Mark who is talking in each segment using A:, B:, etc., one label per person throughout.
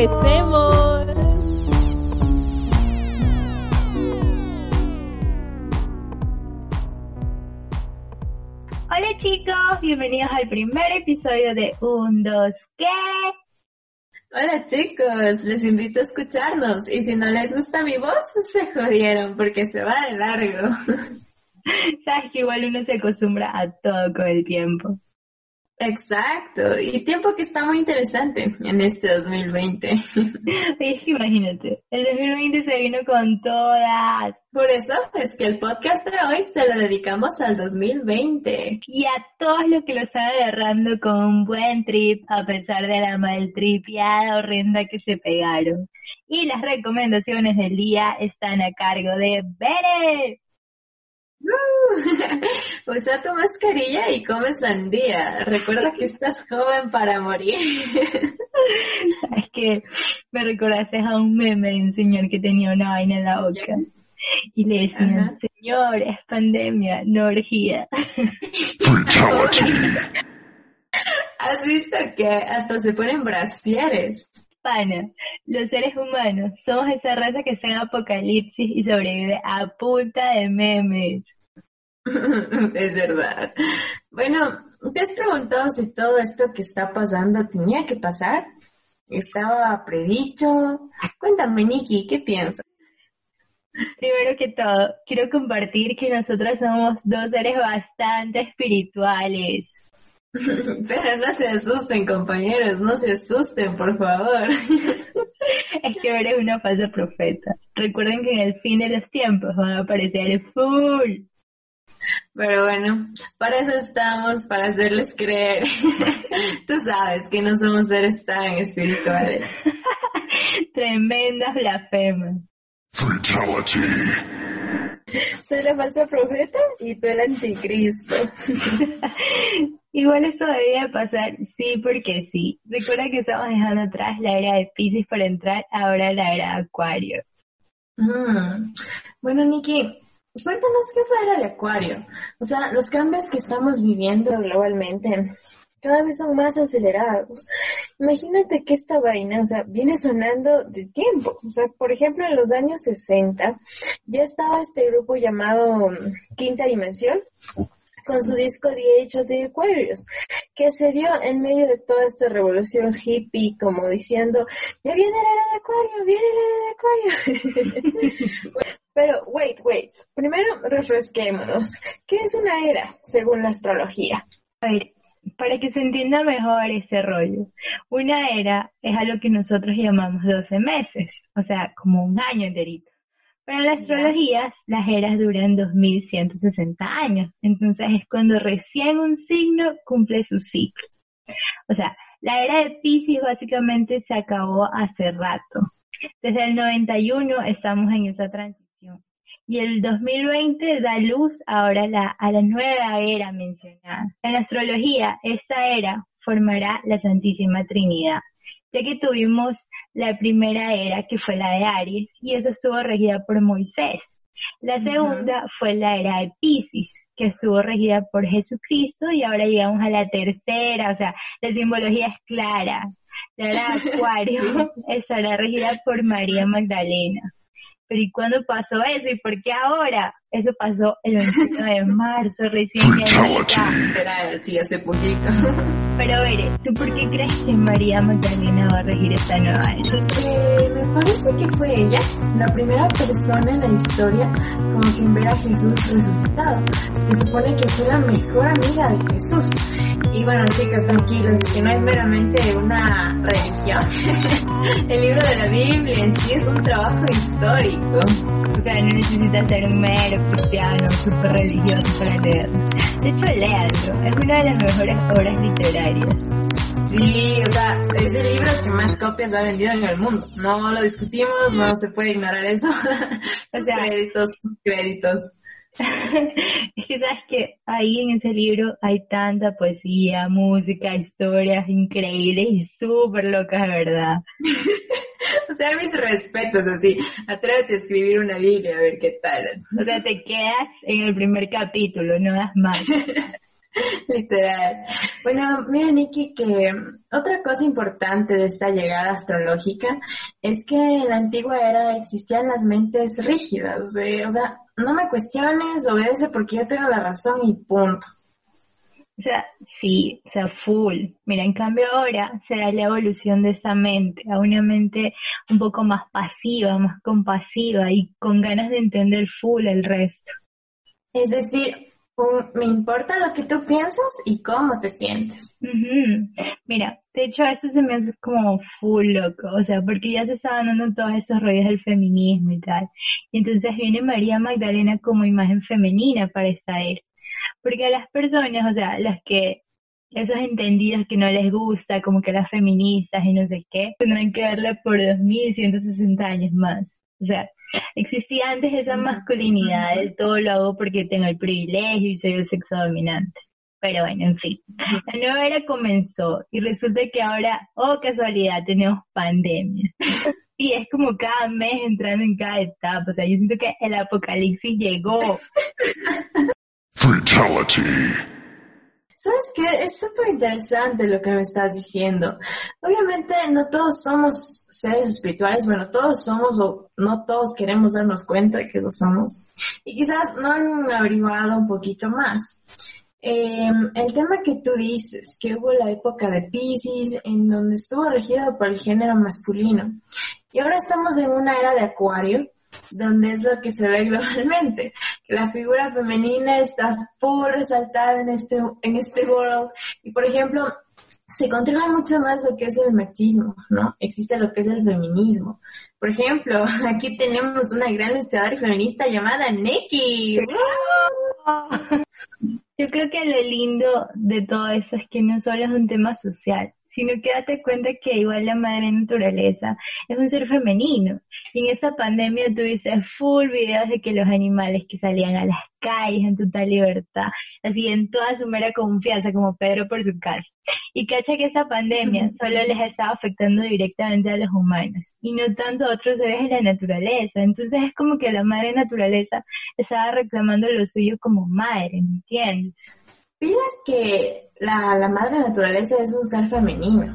A: Empecemos. Hola chicos, bienvenidos al primer episodio de Un, Dos, ¿qué?
B: Hola chicos, les invito a escucharnos y si no les gusta mi voz, se jodieron porque se va de largo.
A: Sabes que igual uno se acostumbra a todo con el tiempo.
B: Exacto, y tiempo que está muy interesante en este 2020.
A: Es que imagínate, el 2020 se vino con todas.
B: Por eso es que el podcast de hoy se lo dedicamos al 2020.
A: Y a todos los que lo están agarrando con un buen trip, a pesar de la maltripiada horrenda que se pegaron. Y las recomendaciones del día están a cargo de Bere.
B: Uh, usa tu mascarilla y come sandía. Recuerda que estás joven para morir.
A: Es que me recordaste a un meme de un señor que tenía una vaina en la boca. Y le decían,
B: Ajá.
A: señor, es pandemia, no orgía.
B: ¿Has visto que hasta se ponen brasieres?
A: Pana, los seres humanos somos esa raza que está en apocalipsis y sobrevive a punta de memes.
B: es verdad. Bueno, ¿te has preguntado si todo esto que está pasando tenía que pasar? ¿Estaba predicho? Cuéntame, Nikki, ¿qué piensas?
A: Primero que todo, quiero compartir que nosotros somos dos seres bastante espirituales.
B: Pero no se asusten, compañeros, no se asusten, por favor.
A: Es que eres una falsa profeta. Recuerden que en el fin de los tiempos van a aparecer full.
B: Pero bueno, para eso estamos, para hacerles creer. Tú sabes que no somos seres tan espirituales.
A: Tremendas blasfemas.
B: Soy la falsa profeta y tú el anticristo.
A: Igual eso debía pasar, sí, porque sí. Recuerda que estamos dejando atrás la era de Pisces para entrar ahora a la era de Acuario.
B: Mm. Bueno, Nikki, cuéntanos qué es la era de Acuario. O sea, los cambios que estamos viviendo globalmente cada vez son más acelerados. Imagínate que esta vaina, o sea, viene sonando de tiempo. O sea, por ejemplo, en los años 60 ya estaba este grupo llamado Quinta Dimensión con su disco The Age of the Aquarius, que se dio en medio de toda esta revolución hippie, como diciendo, ya viene la era de Acuario, viene la era de Acuario. Pero, wait, wait, primero refresquémonos. ¿Qué es una era, según la astrología?
A: A ver, para que se entienda mejor ese rollo, una era es algo que nosotros llamamos 12 meses, o sea, como un año enterito. Pero en las astrologías, las eras duran 2160 años, entonces es cuando recién un signo cumple su ciclo. O sea, la era de Pisces básicamente se acabó hace rato. Desde el 91 estamos en esa transición. Y el 2020 da luz ahora a la, a la nueva era mencionada. En la astrología, esta era formará la Santísima Trinidad, ya que tuvimos la primera era que fue la de Aries y eso estuvo regida por Moisés. La segunda fue la era de Pisces, que estuvo regida por Jesucristo y ahora llegamos a la tercera, o sea, la simbología es clara. La era de Acuario estará regida por María Magdalena. Pero ¿y cuándo pasó eso? ¿Y por qué ahora? Eso pasó el 21 de marzo, recién ya.
B: Será, sí, hace poquito.
A: Pero Bere, ¿tú por qué crees que María Magdalena va a regir esta nueva era?
B: Eh, me parece que fue ella la primera persona en la historia como que en ver a Jesús resucitado. Se supone que fue la mejor amiga de Jesús. Y bueno, chicas, tranquilos, que no es meramente una religión. El libro de la Biblia en sí es un trabajo histórico.
A: O sea, no necesitas ser un cristiano, súper religioso para leerlo. De hecho, léalo, es una de las mejores obras literarias.
B: Sí, o sea, es el libro que más copias ha vendido en el mundo. No lo discutimos, no se puede ignorar eso. Sus
A: sea-
B: créditos, créditos.
A: Es que sabes que ahí en ese libro hay tanta poesía, música, historias increíbles y súper locas, verdad.
B: O sea, mis respetos, así. Atrévete a escribir una Biblia a ver qué tal.
A: O sea, te quedas en el primer capítulo, no das más.
B: Literal. Bueno, mira, Nikki, que otra cosa importante de esta llegada astrológica es que en la antigua era existían las mentes rígidas, de, o sea, no me cuestiones, obedece porque yo tengo la razón y punto.
A: O sea, sí, o sea, full. Mira, en cambio ahora se da la evolución de esa mente a una mente un poco más pasiva, más compasiva y con ganas de entender full el resto.
B: Es decir, me importa lo que tú piensas y cómo te sientes.
A: Mira, de hecho eso se me hace como full loco, o sea, porque ya se estaban dando todos esos rollos del feminismo y tal. Y entonces viene María Magdalena como imagen femenina para era. Porque a las personas, o sea, las que, esos entendidos que no les gusta, como que las feministas y no sé qué, tendrán que verla por 2160 años más. O sea, existía antes esa masculinidad, del todo lo hago porque tengo el privilegio y soy el sexo dominante. Pero bueno, en fin. La nueva era comenzó y resulta que ahora, oh casualidad, tenemos pandemia. Y es como cada mes entrando en cada etapa. O sea, yo siento que el apocalipsis llegó. Fatality.
B: ¿Sabes qué? Es súper interesante lo que me estás diciendo. Obviamente no todos somos seres espirituales, bueno, todos somos o no todos queremos darnos cuenta de que lo somos. Y quizás no han averiguado un poquito más. Em, el tema que tú dices, que hubo la época de Pisces, en donde estuvo regido por el género masculino, y ahora estamos en una era de Acuario, donde es lo que se ve globalmente, la figura femenina está full resaltada en este, en este world. Y por ejemplo, se controla mucho más lo que es el machismo, ¿no? Existe lo que es el feminismo. Por ejemplo, aquí tenemos una gran ilustradora feminista llamada Neki.
A: Yo creo que lo lindo de todo eso es que no solo es un tema social, sino que date cuenta que igual la madre naturaleza es un ser femenino. Y en esa pandemia tuviste full videos de que los animales que salían a las calles en total libertad, así en toda su mera confianza, como Pedro por su casa. Y cacha que esa pandemia solo les estaba afectando directamente a los humanos y no tanto a otros seres de la naturaleza. Entonces es como que la madre naturaleza estaba reclamando lo suyo como madre, ¿me entiendes?
B: Pilas que la, la madre naturaleza es un ser femenino.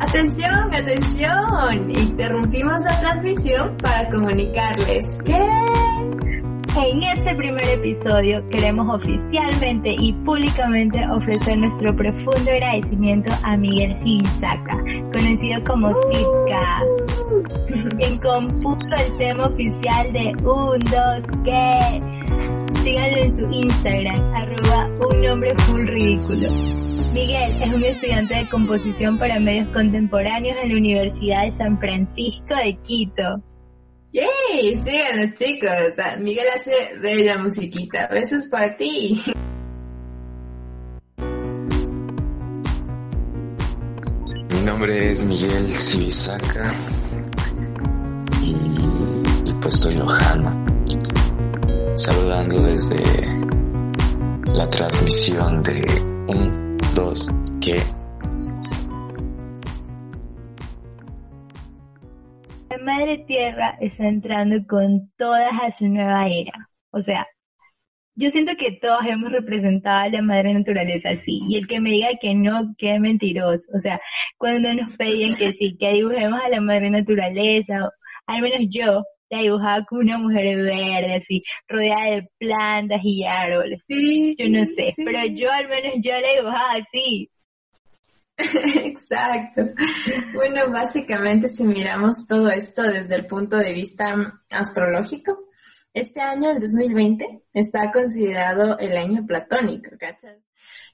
B: Atención, atención. Interrumpimos la transmisión para comunicarles que
A: en este primer episodio queremos oficialmente y públicamente ofrecer nuestro profundo agradecimiento a Miguel Sinsaca, conocido como Sitka, quien compuso el tema oficial de Un, Dos, Que. Síganlo en su Instagram, arroba un nombre full ridículo. Miguel es un estudiante de composición para medios contemporáneos en la Universidad de San Francisco de Quito.
B: ¡Yay! Síganos chicos. Miguel hace bella musiquita. Besos para ti.
C: Mi nombre es Miguel Sibisaca y, pues soy lojano. Saludando desde la transmisión de un, dos, que
A: Madre Tierra está entrando con todas a su nueva era. O sea, yo siento que todos hemos representado a la madre naturaleza así. Y el que me diga que no, que es mentiroso. O sea, cuando nos pedían que sí, que dibujemos a la madre naturaleza, al menos yo la dibujaba como una mujer verde, así, rodeada de plantas y árboles. Sí. Yo no sé, pero yo al menos yo la dibujaba así.
B: Exacto. Bueno, básicamente si miramos todo esto desde el punto de vista astrológico, este año, el 2020, está considerado el año platónico, ¿cachas?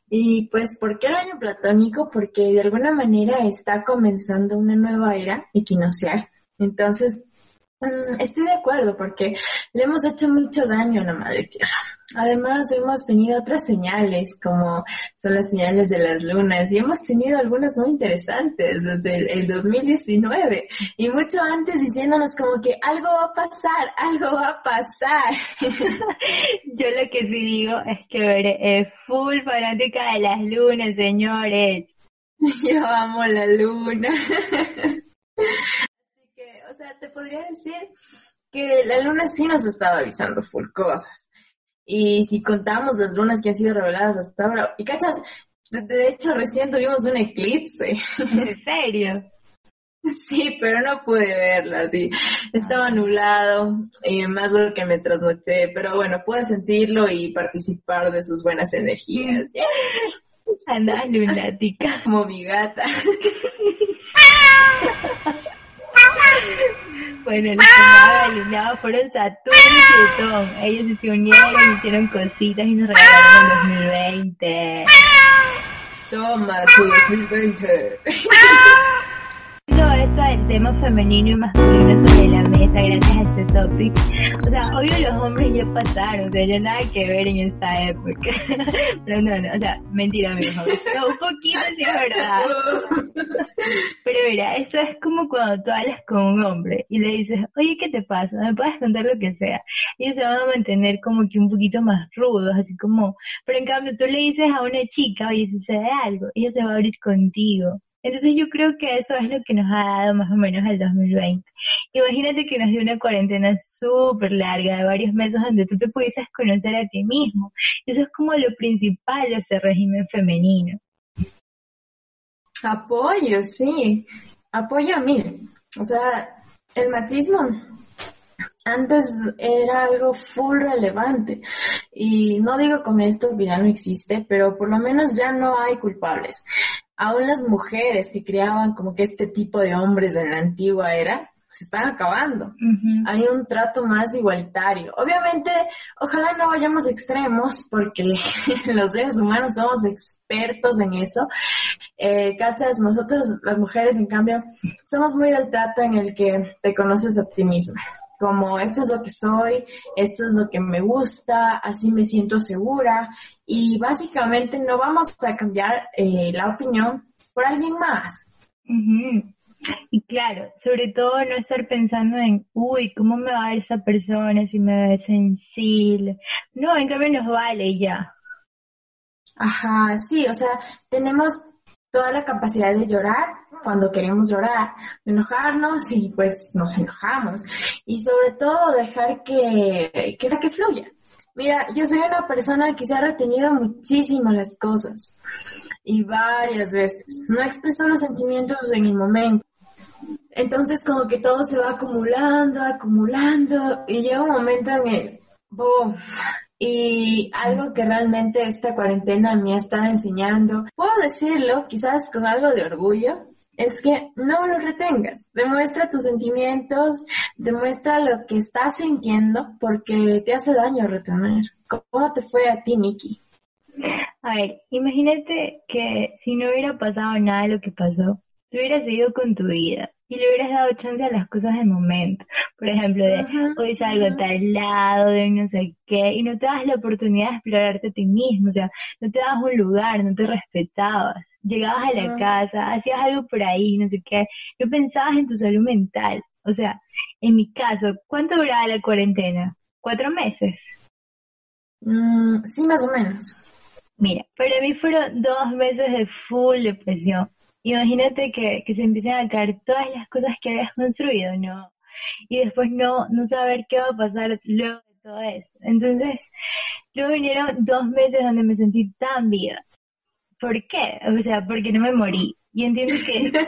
B: Y pues, ¿por qué el año platónico? Porque de alguna manera está comenzando una nueva era equinoccial. Entonces, estoy de acuerdo porque le hemos hecho mucho daño a la madre tierra. Además, hemos tenido otras señales, como son las señales de las lunas, y hemos tenido algunas muy interesantes desde el, 2019, y mucho antes diciéndonos como que algo va a pasar, algo va a pasar.
A: Yo lo que sí digo es que veré es full fanática de las lunas, señores.
B: Yo amo la luna. te podría decir que la luna sí nos estaba avisando full cosas. Y si contamos las lunas que han sido reveladas hasta ahora, y cachas, de hecho recién tuvimos un eclipse.
A: ¿En serio?
B: Sí, pero no pude verla, sí. Estaba nublado, y más lo que me trasnoché, pero bueno, pude sentirlo y participar de sus buenas energías.
A: Anda lunática.
B: Como mi gata.
A: Bueno, los que alineados fueron Saturno y Plutón. Ellos se unieron, hicieron cositas y nos regalaron el 2020.
B: Toma tu 2020.
A: Eso del tema femenino y masculino sobre la mesa gracias a ese topic. O sea, obvio los hombres ya pasaron, o sea, ya nada que ver en esa época. Pero no, no, o sea, mentira, hijo. No, un poquito sí es verdad. Pero mira, eso es como cuando tú hablas con un hombre y le dices, oye, ¿qué te pasa? ¿Me puedes contar lo que sea? Ellos se van a mantener como que un poquito más rudos, así como, pero en cambio tú le dices a una chica, oye, sucede algo, ella se va a abrir contigo. Entonces yo creo que eso es lo que nos ha dado más o menos el 2020. Imagínate que nos dio una cuarentena súper larga de varios meses donde tú te pudieses conocer a ti mismo. Eso es como lo principal de ese régimen femenino.
B: Apoyo, sí. Apoyo a mí. O sea, el machismo antes era algo full relevante. Y no digo con esto que ya no existe, pero por lo menos ya no hay culpables. Aún las mujeres que criaban como que este tipo de hombres en la antigua era, se están acabando. Hay un trato más igualitario. Obviamente, ojalá no vayamos extremos porque los seres humanos somos expertos en eso. Eh, ¿Cachas? Nosotros, las mujeres, en cambio, somos muy del trato en el que te conoces a ti misma. Como esto es lo que soy, esto es lo que me gusta, así me siento segura y básicamente no vamos a cambiar eh, la opinión por alguien más.
A: Y claro, sobre todo no estar pensando en, uy, ¿cómo me va a ver esa persona si me ve sensible? No, en cambio nos vale ya.
B: Ajá, sí, o sea, tenemos toda la capacidad de llorar cuando queremos llorar, de enojarnos y pues nos enojamos. Y sobre todo dejar que, que, que fluya. Mira, yo soy una persona que se ha retenido muchísimo las cosas y varias veces. No expreso los sentimientos en el momento. Entonces como que todo se va acumulando, acumulando y llega un momento en el boom. Y algo que realmente esta cuarentena me ha estado enseñando, puedo decirlo quizás con algo de orgullo, es que no lo retengas. Demuestra tus sentimientos, demuestra lo que estás sintiendo porque te hace daño retener. ¿Cómo te fue a ti, Nikki?
A: A ver, imagínate que si no hubiera pasado nada de lo que pasó, te hubieras seguido con tu vida y le hubieras dado chance a las cosas del momento. Por ejemplo, de
B: Ajá,
A: hoy salgo
B: ajá.
A: tal lado, de no sé qué, y no te das la oportunidad de explorarte a ti mismo, o sea, no te dabas un lugar, no te respetabas. Llegabas a la casa, hacías algo por ahí, no sé qué, no pensabas en tu salud mental. O sea, en mi caso, ¿cuánto duraba la cuarentena? ¿Cuatro meses?
B: Mm, sí, más o menos.
A: Mira, para mí fueron dos meses de full depresión. Imagínate que, que se empiezan a caer todas las cosas que habías construido, ¿no? Y después no, no saber qué va a pasar luego de todo eso. Entonces, luego vinieron dos meses donde me sentí tan viva. ¿Por qué? O sea, porque no me morí. Y entiendo que...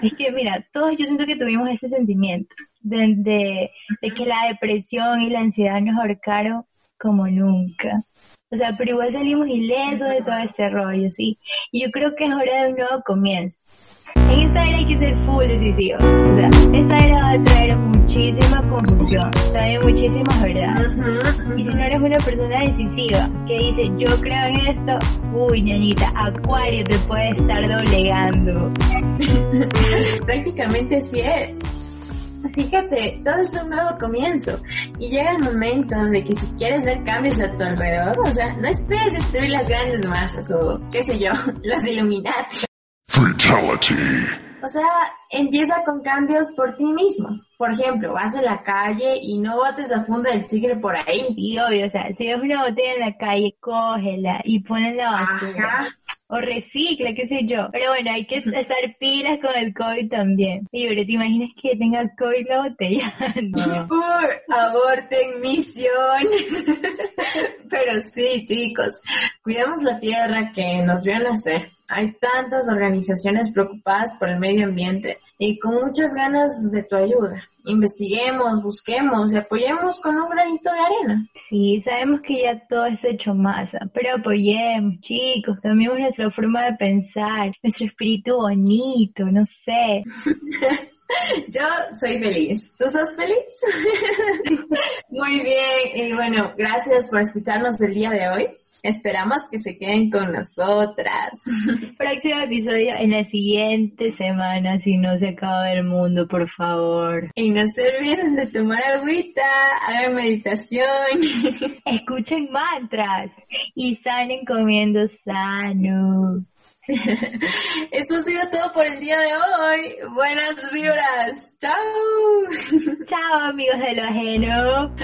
A: Es que mira, todos yo siento que tuvimos ese sentimiento de, de, de que la depresión y la ansiedad nos ahorcaron como nunca. O sea, pero igual salimos ilesos de todo este rollo, ¿sí? Y yo creo que es hora de un nuevo comienzo. En esa era hay que ser full decisivos. O sea, esa era va a traer muchísima confusión, también muchísima verdad.
B: Ujú,
A: Y si no eres una persona decisiva que dice, yo creo en esto, uy, ñañita, Acuario te puede estar doblegando.
B: Prácticamente así es. Fíjate, todo es un nuevo comienzo. Y llega el momento de que si quieres ver cambios a tu alrededor, o sea, no esperes destruir las grandes masas o, qué sé yo, las Illuminati.
D: Fatality.
B: O sea, empieza con cambios por ti mismo. Por ejemplo, vas a la calle y no botes la funda del tigre por ahí.
A: Y obvio, o sea, si ves una botella en la calle, cógela y ponla en la basura.
B: Ajá.
A: O recicla, qué sé yo. Pero bueno, hay que estar pilas con el COVID también. Y pero te imaginas que tenga COVID la botella. no.
B: Por aborten misión. pero sí, chicos, cuidemos la tierra que nos vio nacer. Hay tantas organizaciones preocupadas por el medio ambiente y con muchas ganas de tu ayuda. Investiguemos, busquemos y apoyemos con un granito de arena.
A: Sí, sabemos que ya todo es hecho masa, pero apoyemos, chicos, cambiemos nuestra forma de pensar, nuestro espíritu bonito, no sé.
B: Yo soy feliz. ¿Tú sos feliz? Muy bien. Y bueno, gracias por escucharnos el día de hoy. Esperamos que se queden con nosotras.
A: Próximo episodio en la siguiente semana, si no se acaba el mundo, por favor.
B: Y no se olviden de tomar agüita, hagan meditación.
A: Escuchen mantras y salen comiendo sano.
B: Esto ha sido todo por el día de hoy. Buenas vibras. Chao.
A: Chao amigos de lo ajeno.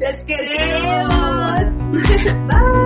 B: Les queremos. Bye.